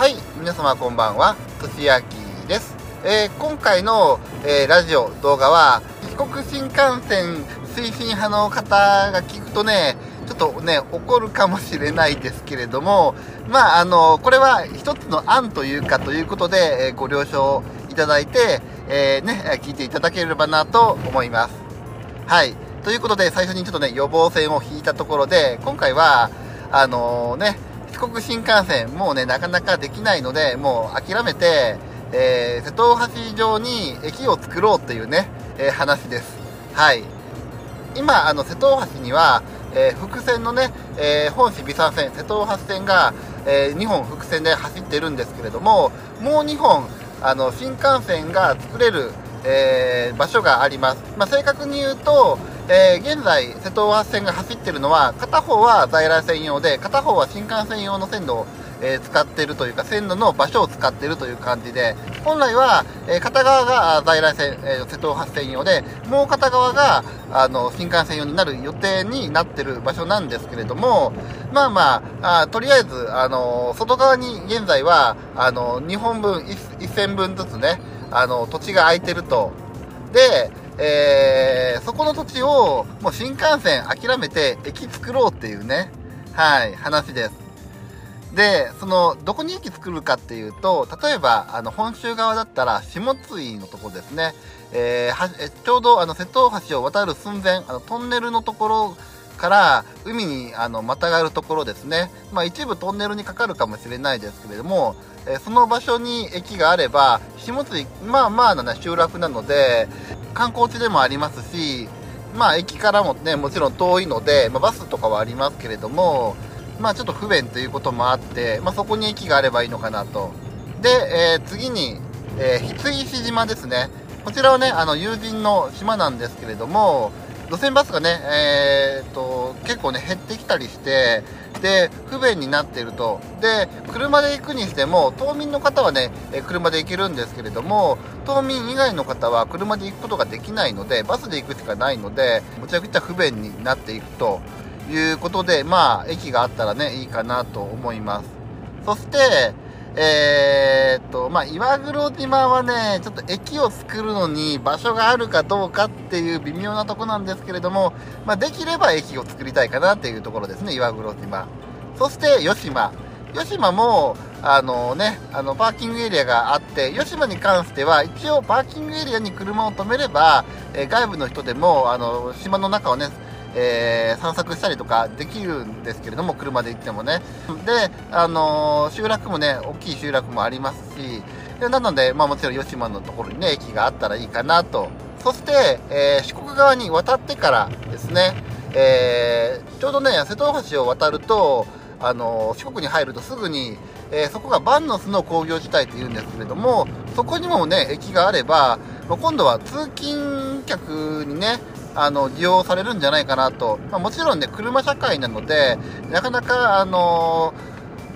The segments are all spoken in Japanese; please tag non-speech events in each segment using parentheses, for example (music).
はい皆様こんばんはとしあきです、えー今回の、えーラジオ動画は四国新幹線推進派の方が聞くとねちょっとね怒るかもしれないですけれどもまああのこれは一つの案というかということで、えーご了承いただいて、えね聞いていただければなと思いますはい。ということで、最初にちょっとね、予防線を引いたところで、今回は、あのね、四国新幹線、もうね、なかなかできないので、もう諦めて、えー瀬戸大橋上に駅を作ろうというね、えー話です。はい。今、あの、瀬戸大橋には、えー複線のね、えー本市微山線、瀬戸大橋線が、え2本複線で走ってるんですけれども、もう2本、あの、新幹線が作れる、えー場所があります。まあ、正確に言うと、えー現在、瀬戸大橋線が走っているのは、片方は在来線用で、片方は新幹線用の線路を、えー使っているというか、線路の場所を使っているという感じで、本来は、えー片側が在来線、えー瀬戸大橋線用で、もう片側が、あの、新幹線用になる予定になっている場所なんですけれども、まあまあ、あとりあえず、あの、外側に現在は、あの、2本分、1線分ずつね、あの、土地が空いてると。で、えーそこの土地を、もう新幹線諦めて駅作ろうっていうね、はい、話です。で、その、どこに駅作るかっていうと、例えば、あの、本州側だったら、下津井のとこですね。えーはえちょうど、あの、瀬戸大橋を渡る寸前、あの、トンネルのところから、海に、あの、またがるところですね。まあ、一部トンネルにかかるかもしれないですけれども、えーその場所に駅があれば、下津井、まあまあなね、集落なので、観光地でもありますし、まあ、駅からもね、もちろん遠いので、まあ、バスとかはありますけれども、まあちょっと不便ということもあって、まあそこに駅があればいいのかなと。で、えー次に、えー、翡石島ですね。こちらはね、あの、友人の島なんですけれども、路線バスがね、えーと、結構ね、減ってきたりして、で、不便になっていると。で、車で行くにしても、島民の方はね、車で行けるんですけれども、島民以外の方は車で行くことができないので、バスで行くしかないので、むちゃくちゃ不便になっていくと。いうことで、まあ、駅があったらね、いいかなと思います。そして、えーっと、まあ、岩黒島はね、ちょっと駅を作るのに場所があるかどうかっていう微妙なとこなんですけれども、まあ、できれば駅を作りたいかなっていうところですね、岩黒島。そして、吉島。吉島も、あのね、あの、パーキングエリアがあって、吉島に関しては、一応パーキングエリアに車を止めれば、えー外部の人でも、あの、島の中をね、えー散策したりとかできるんですけれども、車で行ってもね。で、あのー集落もね、大きい集落もありますし、でなので、まあもちろん吉島のところにね、駅があったらいいかなと。そして、えー四国側に渡ってからですね、えーちょうどね、瀬戸大橋を渡ると、あの四国に入るとすぐに、えーそこがバンノスの工業地帯っていうんですけれども、そこにもね、駅があれば、今度は通勤客にね、あの、利用されるんじゃないかなと。まあ、もちろんね、車社会なので、なかなか、あの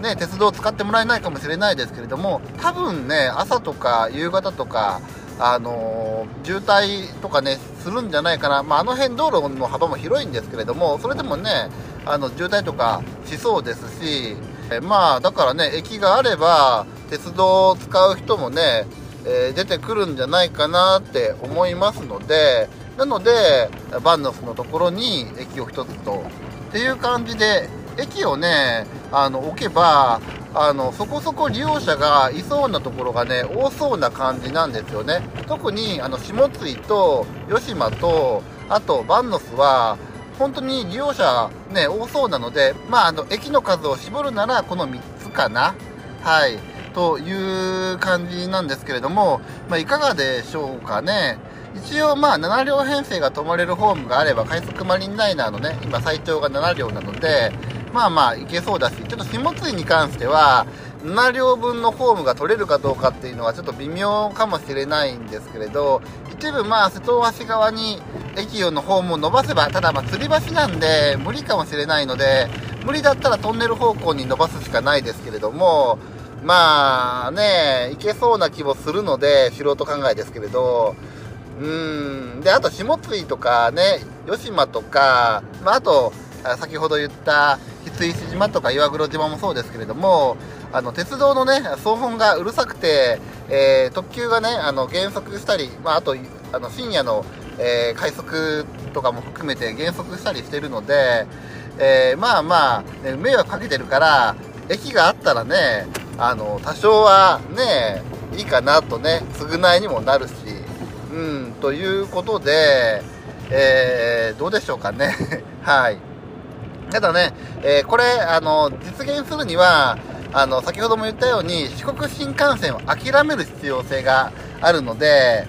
ね、鉄道を使ってもらえないかもしれないですけれども、多分ね、朝とか夕方とか、あの渋滞とかね、するんじゃないかな。まあ、あの辺道路の幅も広いんですけれども、それでもね、あの、渋滞とかしそうですし、えまあ、だからね、駅があれば、鉄道を使う人もね、えー出てくるんじゃないかなって思いますので、なので、バンノスのところに駅を一つと。っていう感じで、駅をね、あの、置けば、あの、そこそこ利用者がいそうなところがね、多そうな感じなんですよね。特に、あの、下津と、吉島と、あと、バンノスは、本当に利用者ね、多そうなので、まあ、あの、駅の数を絞るなら、この3つかな。はい。という感じなんですけれども、まあ、いかがでしょうかね。一応まあ7両編成が泊まれるホームがあれば快速マリンライナーのね今最長が7両なのでまあまあいけそうだしちょっと下津井に関しては7両分のホームが取れるかどうかっていうのはちょっと微妙かもしれないんですけれど一部まあ瀬戸大橋側に駅用のホームを伸ばせばただまあ吊り橋なんで無理かもしれないので無理だったらトンネル方向に伸ばすしかないですけれどもまあねいけそうな気もするので素人考えですけれどうん。で、あと、下津井とかね、吉島とか、まあ、あと、先ほど言った、翡石島とか岩黒島もそうですけれども、あの鉄道のね騒音がうるさくて、えー、特急がねあの減速したり、まあ、あとあの深夜の、えー、快速とかも含めて減速したりしてるので、えー、まあまあ、ね、迷惑かけてるから駅があったらねあの多少はねいいかなとね償いにもなるしうんということで、えー、どうでしょうかね。(laughs) はい。ただね、えー、これあの実現するにはあの先ほども言ったように四国新幹線を諦める必要性があるので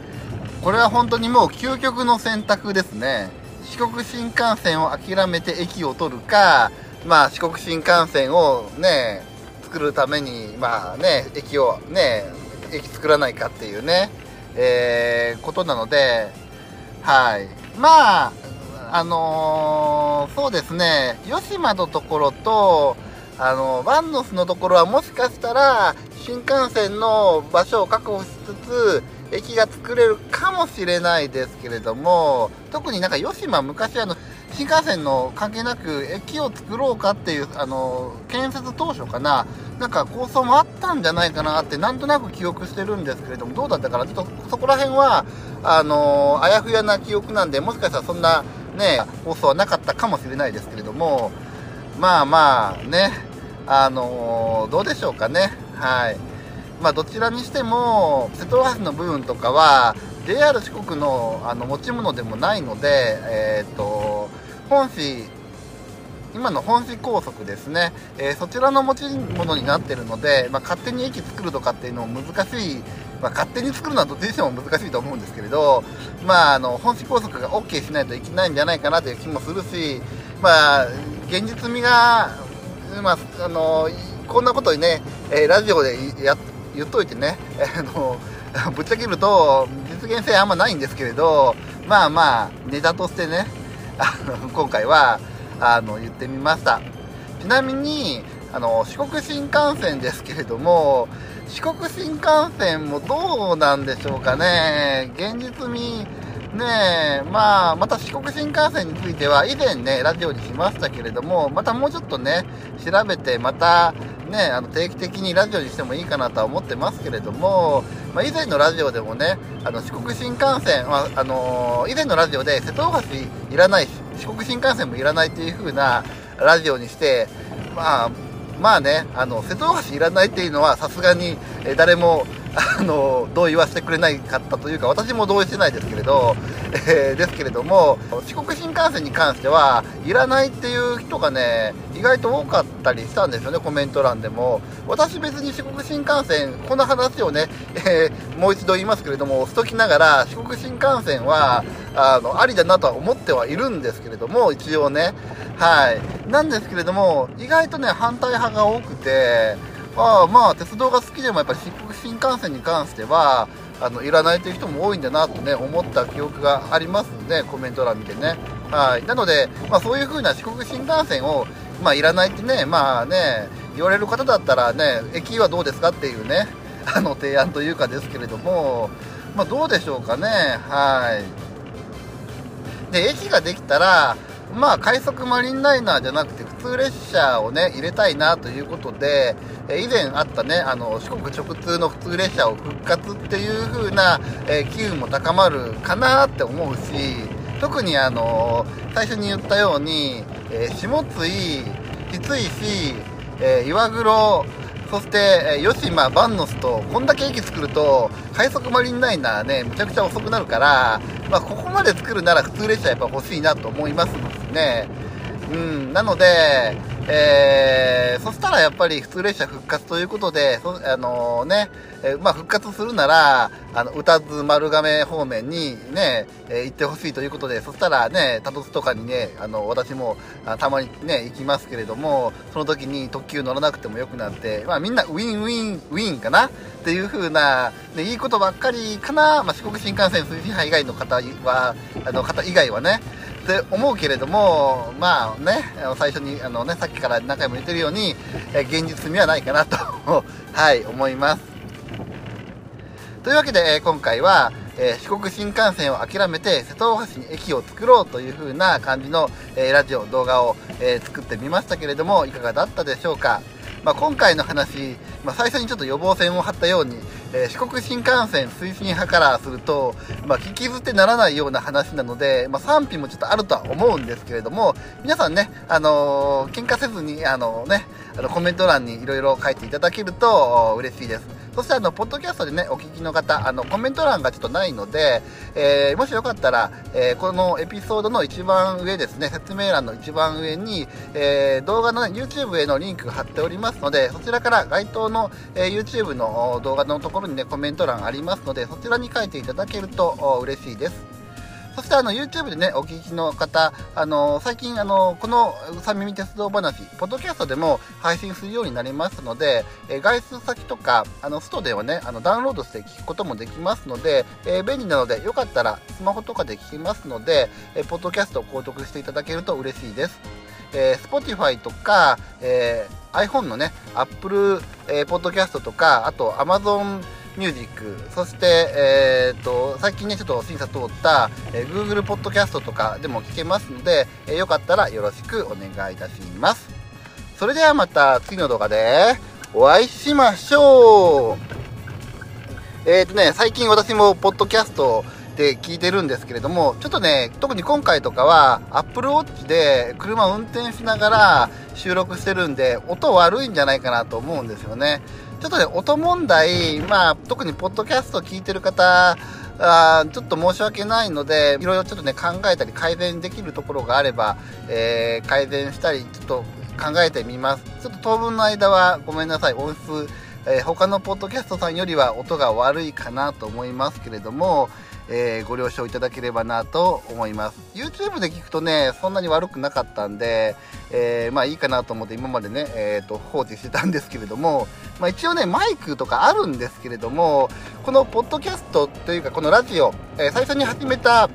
これは本当にもう究極の選択ですね。四国新幹線を諦めて駅を取るかまあ四国新幹線をね作るためにまあね駅をね駅作らないかっていうね。えー、ことなのではい。まああのー、そうですね。吉間のところとあのバンノスのところはもしかしたら新幹線の場所を確保しつつ駅が作れるかもしれないですけれども特になんか吉間昔あの新幹線の関係なく駅を作ろうかっていうあの建設当初かな。なんか構想もあったんじゃないかなってなんとなく記憶してるんですけれどもどうだったかな。ちょっとそこら辺はあのあやふやな記憶なんでもしかしたらそんなね構想はなかったかもしれないですけれどもまあまあねあのどうでしょうかね。はい。まあどちらにしても瀬戸大橋の部分とかは JR 四国のあの持ち物でもないのでえっ、ー、と本市今の本市高速ですね、えー、そちらの持ち物になってるので、まあ、勝手に駅作るとかっていうのも難しい、まあ、勝手に作るのはどっちにしても難しいと思うんですけれど、まあ、あの本市高速が OK しないといけないんじゃないかなという気もするし、まあ、現実味が、まあ、あのこんなことにね、えー、ラジオでや言っといてね、あのぶっちゃけると実現性あんまないんですけれどまあまあネタとしてね (laughs) 今回はあの言ってみました。ちなみにあの四国新幹線ですけれども四国新幹線もどうなんでしょうかね。現実味ねまあまた四国新幹線については以前ねラジオにしましたけれどもまたもうちょっとね調べてまたねあの定期的にラジオにしてもいいかなとは思ってますけれども、まあ、以前のラジオでもねあの四国新幹線、まあ、あのー、以前のラジオで瀬戸大橋いらない四国新幹線もいらないという風なラジオにしてまあまあねあの瀬戸大橋いらないっていうのはさすがに誰もあの同意はしてくれないかったというか私も同意してないですけれど、えー、ですけれども四国新幹線に関してはいらないっていう人がね意外と多かったりしたんですよねコメント欄でも。私別に四国新幹線この話をね、えー、もう一度言いますけれどもしときながら四国新幹線はあのありだなとは思ってはいるんですけれども一応ね。はい。なんですけれども意外とね反対派が多くてあまあ鉄道が好きでもやっぱり四国新幹線に関してはあのいらないという人も多いんだなとね思った記憶がありますんでコメント欄見てね。はい。なので、まあ、そういう風な四国新幹線をまあいらないってねまあね言われる方だったらね駅はどうですかっていうねあの提案というかですけれどもまあどうでしょうかね。はい。で駅ができたらまあ快速マリンライナーじゃなくて普通列車をね入れたいなということでえ以前あったねあの四国直通の普通列車を復活っていう風な、え機運も高まるかなって思うし特にあの最初に言ったように、え下津井翡翠市、え岩黒そして、え吉間バンノスとこんだけ駅作ると快速マリンライナーねむちゃくちゃ遅くなるから、まあ、ここまで作るなら普通列車やっぱ欲しいなと思いますね。うんなのでえー、そしたらやっぱり普通列車復活ということで、あのー、ね、えー、まあ復活するなら、あの、歌津丸亀方面にね、え行ってほしいということで、そしたらね、タトスとかにね、あの、私もあたまにね、行きますけれども、その時に特急乗らなくてもよくなって、まあみんなウィンウィン、ウィンかな？っていう風な、ね、いいことばっかりかな、まあ四国新幹線推進派以外の方は、あの方以外はね、って思うけれども、まあね、最初に、あのね、さっきから何回も言ってるように、え現実味はないかなと (laughs) はい、思います。というわけで、え今回は、え四国新幹線を諦めて瀬戸大橋に駅を作ろうという風な感じの、えラジオ、動画を、え作ってみましたけれども、いかがだったでしょうか。まあ、今回の話、まあ、最初にちょっと予防線を張ったように、えー、四国新幹線推進派からすると、まあ、聞き捨てならないような話なので、まあ、賛否もちょっとあるとは思うんですけれども、皆さんね、あのー、喧嘩せずに、あのね、あのコメント欄にいろいろ書いていただけると嬉しいです。そしてあの、ポッドキャストでね、お聞きの方、あの、コメント欄がちょっとないので、えー、もしよかったら、えー、このエピソードの一番上ですね、説明欄の一番上に、えー、動画の、ね、YouTube へのリンクが貼っておりますので、そちらから該当の、え YouTube の動画のところにね、コメント欄ありますので、そちらに書いていただけると嬉しいです。そしてあの YouTube でね、お聞きの方、あの最近あのこのうさみみ鉄道話、ポッドキャストでも配信するようになりますので、え外出先とか、あのストではね、あのダウンロードして聞くこともできますので、え、便利なので、よかったらスマホとかで聞きますので、えポッドキャストを購読していただけると嬉しいです。えー、Spotify とか、えー、iPhone のね、Apple、えー、ポッドキャストとか、あと Amazon ミュージック、そして、えー、っと、最近ね、ちょっと審査通った、えー、Google ポッドキャストとかでも聞けますので、えー、よかったらよろしくお願いいたします。それではまた次の動画でお会いしましょうえっ、ー、とね、最近私もポッドキャストで聞いてるんですけれども、ちょっとね、特に今回とかは Apple Watch で車を運転しながら収録してるんで、音悪いんじゃないかなと思うんですよね。ちょっとね、音問題、まあ、特にポッドキャストを聞いてる方、あちょっと申し訳ないので、いろいろちょっとね、考えたり改善できるところがあれば、えー、改善したり、ちょっと考えてみます。ちょっと当分の間はごめんなさい、音質、えー、他のポッドキャストさんよりは音が悪いかなと思いますけれども、えー、ご了承いただければなと思います。YouTube で聞くとね、そんなに悪くなかったんで、えー、まあいいかなと思って今までね、えー、と放置してたんですけれども、まあ一応ね、マイクとかあるんですけれども、このポッドキャストというかこのラジオ、え最初に始めた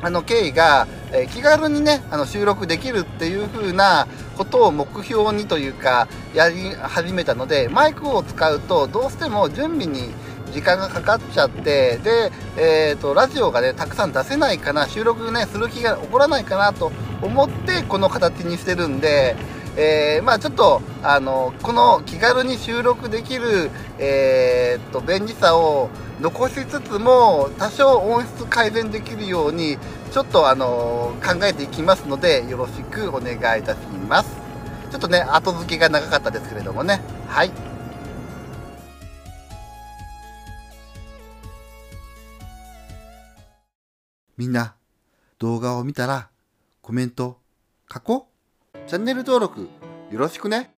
あの経緯が、え気軽にねあの収録できるっていう風なことを目標にというかやり始めたのでマイクを使うとどうしても準備に時間がかかっちゃってで、えーと、ラジオがねたくさん出せないかな収録ねする気が起こらないかなと思ってこの形にしてるんで、えー、まあちょっとあのこの気軽に収録できる、えーと、と便利さを残しつつも多少音質改善できるようにちょっとあの考えていきますのでよろしくお願いいたします。ちょっとね後付けが長かったですけれどもね。はい。みんな動画を見たらコメント書こう。チャンネル登録よろしくね。